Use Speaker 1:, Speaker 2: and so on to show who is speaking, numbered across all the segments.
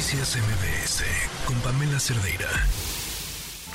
Speaker 1: Noticias MBS con Pamela Cerdeira.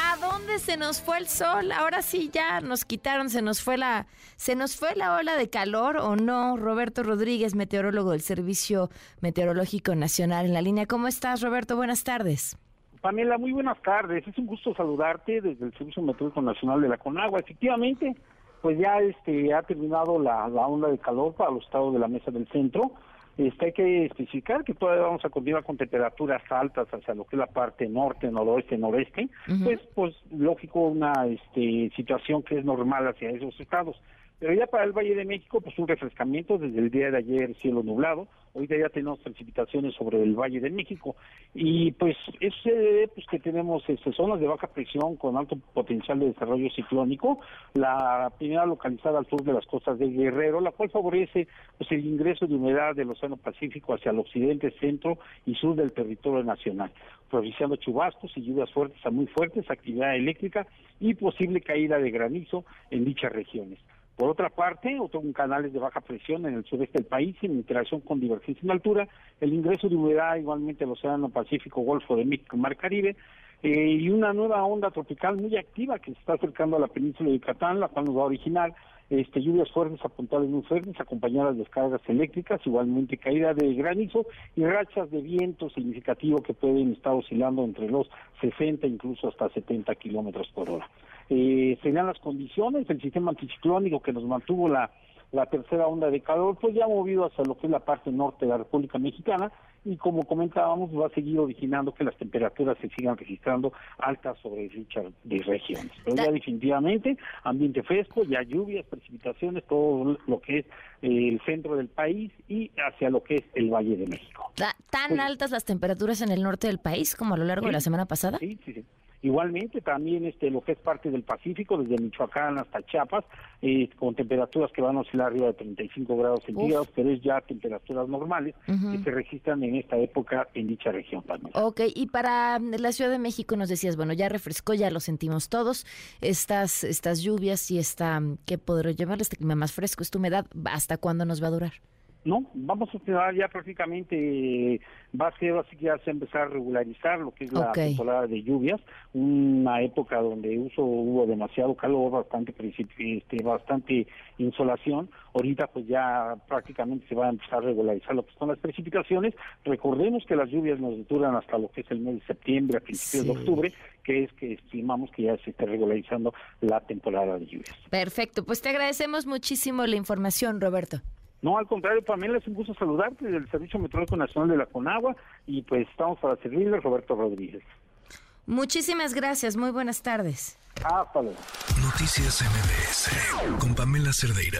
Speaker 2: ¿A dónde se nos fue el sol? Ahora sí ya nos quitaron, se nos fue la se nos fue la ola de calor o no? Roberto Rodríguez, meteorólogo del Servicio Meteorológico Nacional en la línea. ¿Cómo estás, Roberto? Buenas tardes.
Speaker 3: Pamela, muy buenas tardes. Es un gusto saludarte desde el Servicio Meteorológico Nacional de la Conagua. Efectivamente, pues ya este ha terminado la, la onda de calor para los estados de la mesa del centro este, hay que especificar que todavía vamos a continuar con temperaturas altas hacia lo que es la parte norte, noroeste, noreste, pues, pues lógico una este, situación que es normal hacia esos estados. Pero ya para el Valle de México, pues un refrescamiento desde el día de ayer, cielo nublado. Hoy ya tenemos precipitaciones sobre el Valle de México. Y pues eso se debe pues, que tenemos este, zonas de baja presión con alto potencial de desarrollo ciclónico. La primera localizada al sur de las costas de Guerrero, la cual favorece pues, el ingreso de humedad del Océano Pacífico hacia el occidente, centro y sur del territorio nacional, propiciando chubascos y lluvias fuertes a muy fuertes, actividad eléctrica y posible caída de granizo en dichas regiones. Por otra parte, otros canales de baja presión en el sureste del país, en interacción con divergencia en altura, el ingreso de humedad igualmente al Océano Pacífico, Golfo de México, Mar Caribe, eh, y una nueva onda tropical muy activa que se está acercando a la península de Yucatán, la cual nos va a originar este, lluvias fuertes a puntales muy fuertes, acompañadas de descargas eléctricas, igualmente caída de granizo y rachas de viento significativo que pueden estar oscilando entre los 60 incluso hasta 70 kilómetros por hora. Eh, serían las condiciones, el sistema anticiclónico que nos mantuvo la la tercera onda de calor, pues ya ha movido hacia lo que es la parte norte de la República Mexicana y como comentábamos va a seguir originando que las temperaturas se sigan registrando altas sobre dichas regiones. Pero ya definitivamente ambiente fresco, ya lluvias, precipitaciones, todo lo que es eh, el centro del país y hacia lo que es el Valle de México.
Speaker 2: ¿Tan altas las temperaturas en el norte del país como a lo largo de la semana pasada?
Speaker 3: Sí, sí, sí. Igualmente también este lo que es parte del Pacífico, desde Michoacán hasta Chiapas, eh, con temperaturas que van a oscilar arriba de 35 grados centígrados, pero es ya temperaturas normales que se registran en esta época en dicha región también.
Speaker 2: Ok, y para mm, la Ciudad de México nos decías, bueno, ya refrescó, ya lo sentimos todos, estas, estas lluvias y esta, mm, ¿qué podrá llevar este clima más fresco, esta humedad, ¿hasta cuándo nos va a durar?
Speaker 3: No, vamos a tener ya prácticamente, va a ser así que ya se empezar a regularizar lo que es la temporada de lluvias, una época donde uso, hubo demasiado calor, bastante este, bastante insolación, ahorita pues ya prácticamente se va a empezar a regularizar lo que son las precipitaciones, recordemos que las lluvias nos duran hasta lo que es el mes de septiembre, a principios de octubre, que es que estimamos que ya se esté regularizando la temporada de lluvias.
Speaker 2: Perfecto, pues te agradecemos muchísimo la información, Roberto.
Speaker 3: No, al contrario, Pamela, es un gusto saludarte del Servicio Meteorológico Nacional de la Conagua y pues estamos para servirle, Roberto Rodríguez.
Speaker 2: Muchísimas gracias, muy buenas tardes.
Speaker 3: Hasta luego.
Speaker 1: Noticias MBS con Pamela Cerdeira.